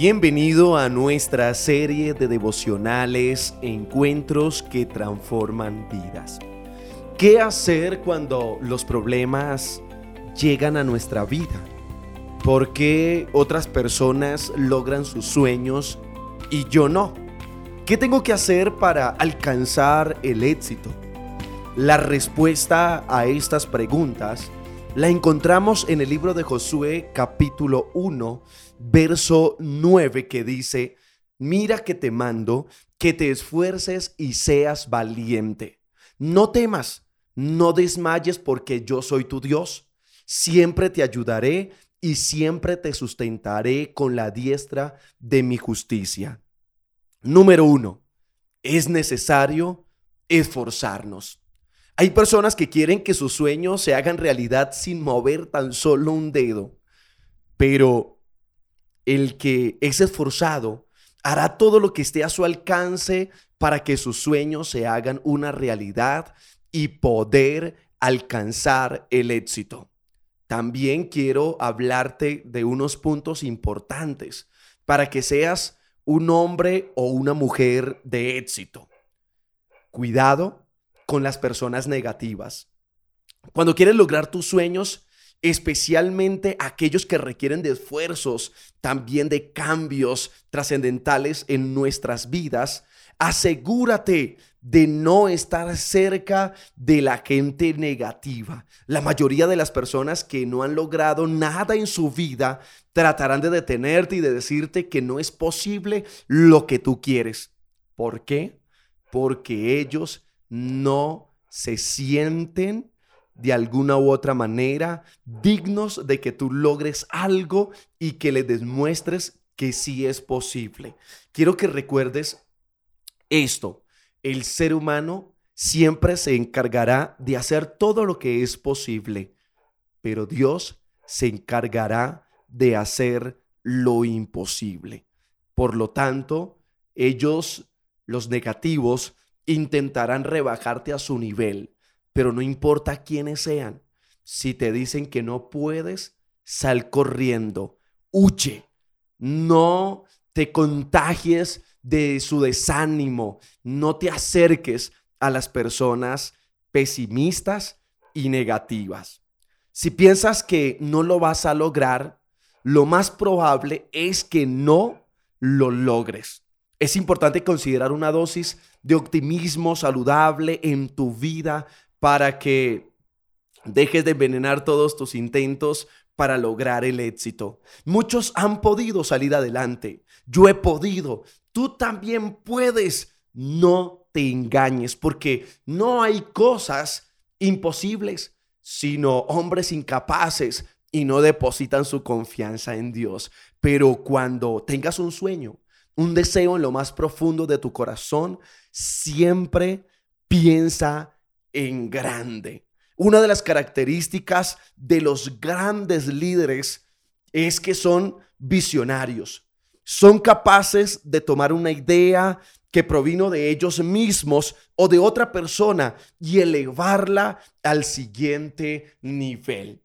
Bienvenido a nuestra serie de devocionales Encuentros que transforman vidas. ¿Qué hacer cuando los problemas llegan a nuestra vida? ¿Por qué otras personas logran sus sueños y yo no? ¿Qué tengo que hacer para alcanzar el éxito? La respuesta a estas preguntas la encontramos en el libro de Josué capítulo 1, verso 9 que dice, mira que te mando, que te esfuerces y seas valiente. No temas, no desmayes porque yo soy tu Dios. Siempre te ayudaré y siempre te sustentaré con la diestra de mi justicia. Número uno, es necesario esforzarnos. Hay personas que quieren que sus sueños se hagan realidad sin mover tan solo un dedo, pero el que es esforzado hará todo lo que esté a su alcance para que sus sueños se hagan una realidad y poder alcanzar el éxito. También quiero hablarte de unos puntos importantes para que seas un hombre o una mujer de éxito. Cuidado con las personas negativas. Cuando quieres lograr tus sueños, especialmente aquellos que requieren de esfuerzos, también de cambios trascendentales en nuestras vidas, asegúrate de no estar cerca de la gente negativa. La mayoría de las personas que no han logrado nada en su vida tratarán de detenerte y de decirte que no es posible lo que tú quieres. ¿Por qué? Porque ellos no se sienten de alguna u otra manera dignos de que tú logres algo y que les demuestres que sí es posible. Quiero que recuerdes esto. El ser humano siempre se encargará de hacer todo lo que es posible, pero Dios se encargará de hacer lo imposible. Por lo tanto, ellos, los negativos, intentarán rebajarte a su nivel, pero no importa quiénes sean. Si te dicen que no puedes, sal corriendo, huye, no te contagies de su desánimo, no te acerques a las personas pesimistas y negativas. Si piensas que no lo vas a lograr, lo más probable es que no lo logres. Es importante considerar una dosis de optimismo saludable en tu vida para que dejes de envenenar todos tus intentos para lograr el éxito. Muchos han podido salir adelante. Yo he podido. Tú también puedes. No te engañes porque no hay cosas imposibles, sino hombres incapaces y no depositan su confianza en Dios. Pero cuando tengas un sueño, un deseo en lo más profundo de tu corazón, siempre piensa en grande. Una de las características de los grandes líderes es que son visionarios. Son capaces de tomar una idea que provino de ellos mismos o de otra persona y elevarla al siguiente nivel.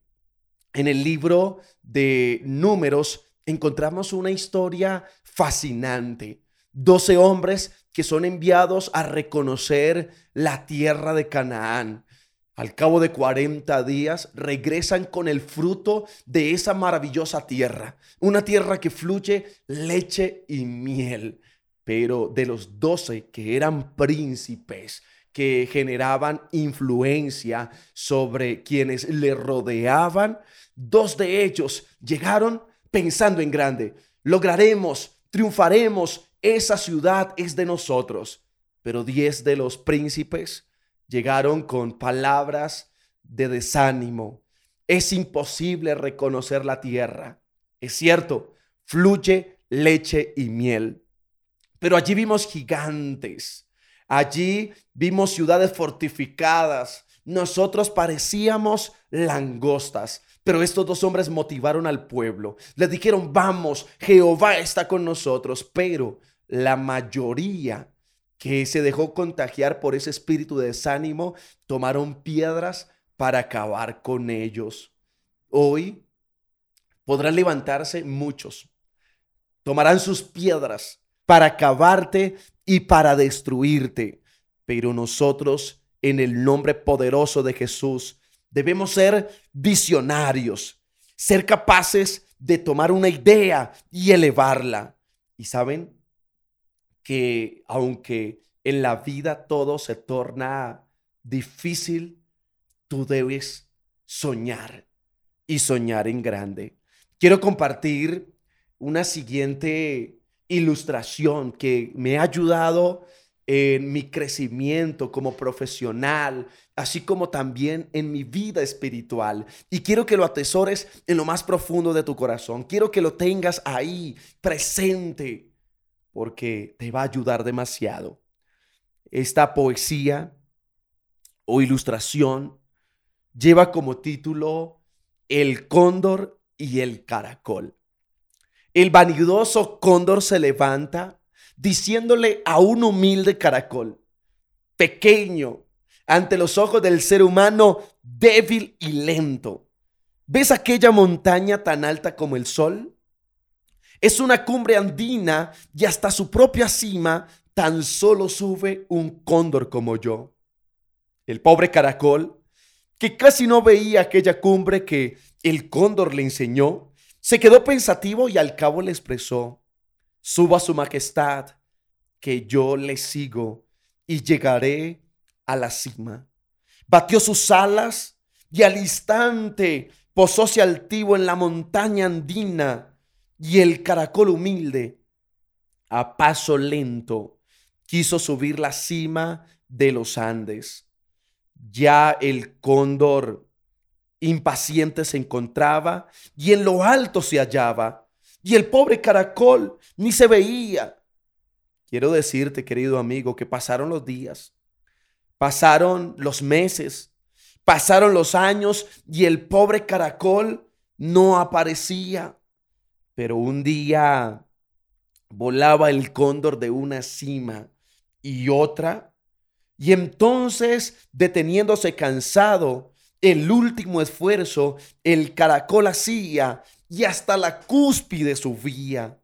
En el libro de números encontramos una historia fascinante. Doce hombres que son enviados a reconocer la tierra de Canaán. Al cabo de 40 días regresan con el fruto de esa maravillosa tierra, una tierra que fluye leche y miel. Pero de los doce que eran príncipes, que generaban influencia sobre quienes le rodeaban, dos de ellos llegaron pensando en grande. Lograremos, triunfaremos, esa ciudad es de nosotros. Pero diez de los príncipes llegaron con palabras de desánimo. Es imposible reconocer la tierra. Es cierto, fluye leche y miel. Pero allí vimos gigantes. Allí vimos ciudades fortificadas. Nosotros parecíamos langostas. Pero estos dos hombres motivaron al pueblo. Le dijeron, vamos, Jehová está con nosotros. Pero la mayoría que se dejó contagiar por ese espíritu de desánimo tomaron piedras para acabar con ellos. Hoy podrán levantarse muchos, tomarán sus piedras para acabarte y para destruirte. Pero nosotros, en el nombre poderoso de Jesús, debemos ser visionarios, ser capaces de tomar una idea y elevarla. Y saben que aunque en la vida todo se torna difícil, tú debes soñar y soñar en grande. Quiero compartir una siguiente ilustración que me ha ayudado en mi crecimiento como profesional, así como también en mi vida espiritual. Y quiero que lo atesores en lo más profundo de tu corazón. Quiero que lo tengas ahí, presente, porque te va a ayudar demasiado. Esta poesía o ilustración lleva como título El cóndor y el caracol. El vanidoso cóndor se levanta diciéndole a un humilde caracol, pequeño, ante los ojos del ser humano débil y lento. ¿Ves aquella montaña tan alta como el sol? Es una cumbre andina y hasta su propia cima tan solo sube un cóndor como yo. El pobre caracol, que casi no veía aquella cumbre que el cóndor le enseñó, se quedó pensativo y al cabo le expresó, suba su majestad, que yo le sigo y llegaré a la cima. Batió sus alas y al instante posóse altivo en la montaña andina y el caracol humilde, a paso lento, quiso subir la cima de los Andes. Ya el cóndor impaciente se encontraba y en lo alto se hallaba. Y el pobre caracol ni se veía. Quiero decirte, querido amigo, que pasaron los días, pasaron los meses, pasaron los años y el pobre caracol no aparecía. Pero un día volaba el cóndor de una cima y otra, y entonces, deteniéndose cansado, el último esfuerzo, el caracol hacía y hasta la cúspide subía.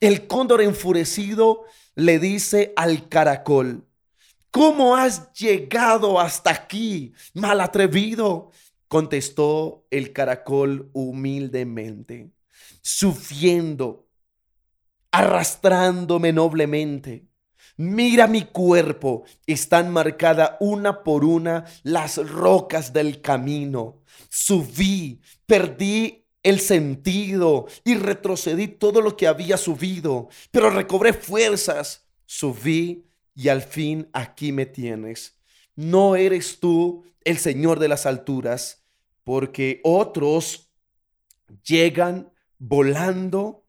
El cóndor enfurecido le dice al caracol, ¿cómo has llegado hasta aquí, mal atrevido? Contestó el caracol humildemente, sufriendo, arrastrándome noblemente Mira mi cuerpo, están marcadas una por una las rocas del camino. Subí, perdí el sentido y retrocedí todo lo que había subido, pero recobré fuerzas. Subí y al fin aquí me tienes. No eres tú el Señor de las alturas, porque otros llegan volando,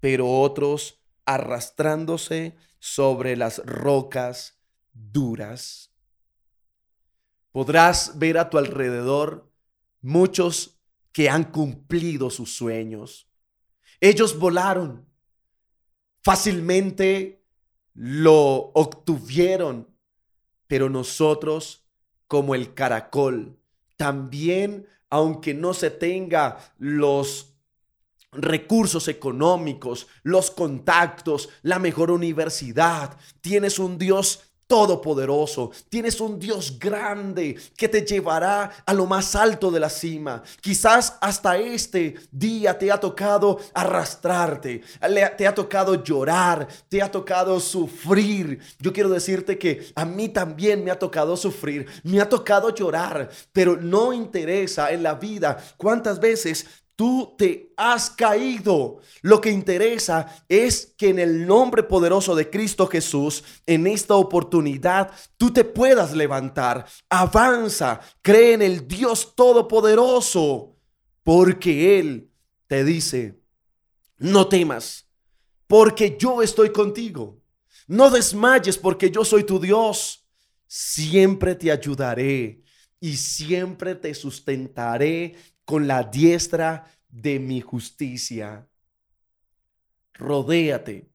pero otros arrastrándose sobre las rocas duras. Podrás ver a tu alrededor muchos que han cumplido sus sueños. Ellos volaron, fácilmente lo obtuvieron, pero nosotros, como el caracol, también, aunque no se tenga los recursos económicos, los contactos, la mejor universidad. Tienes un Dios todopoderoso. Tienes un Dios grande que te llevará a lo más alto de la cima. Quizás hasta este día te ha tocado arrastrarte, te ha tocado llorar, te ha tocado sufrir. Yo quiero decirte que a mí también me ha tocado sufrir, me ha tocado llorar, pero no interesa en la vida cuántas veces Tú te has caído. Lo que interesa es que en el nombre poderoso de Cristo Jesús, en esta oportunidad, tú te puedas levantar. Avanza, cree en el Dios Todopoderoso, porque Él te dice, no temas, porque yo estoy contigo. No desmayes, porque yo soy tu Dios. Siempre te ayudaré y siempre te sustentaré con la diestra de mi justicia. Rodéate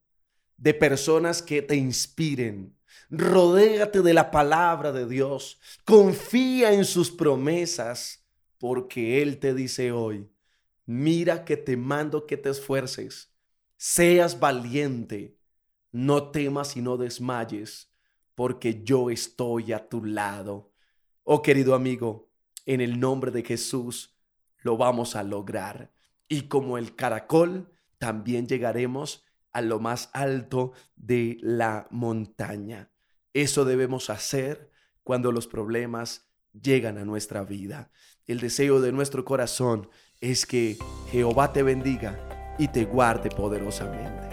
de personas que te inspiren. Rodéate de la palabra de Dios. Confía en sus promesas, porque Él te dice hoy, mira que te mando que te esfuerces seas valiente, no temas y no desmayes, porque yo estoy a tu lado. Oh querido amigo, en el nombre de Jesús lo vamos a lograr. Y como el caracol, también llegaremos a lo más alto de la montaña. Eso debemos hacer cuando los problemas llegan a nuestra vida. El deseo de nuestro corazón es que Jehová te bendiga y te guarde poderosamente.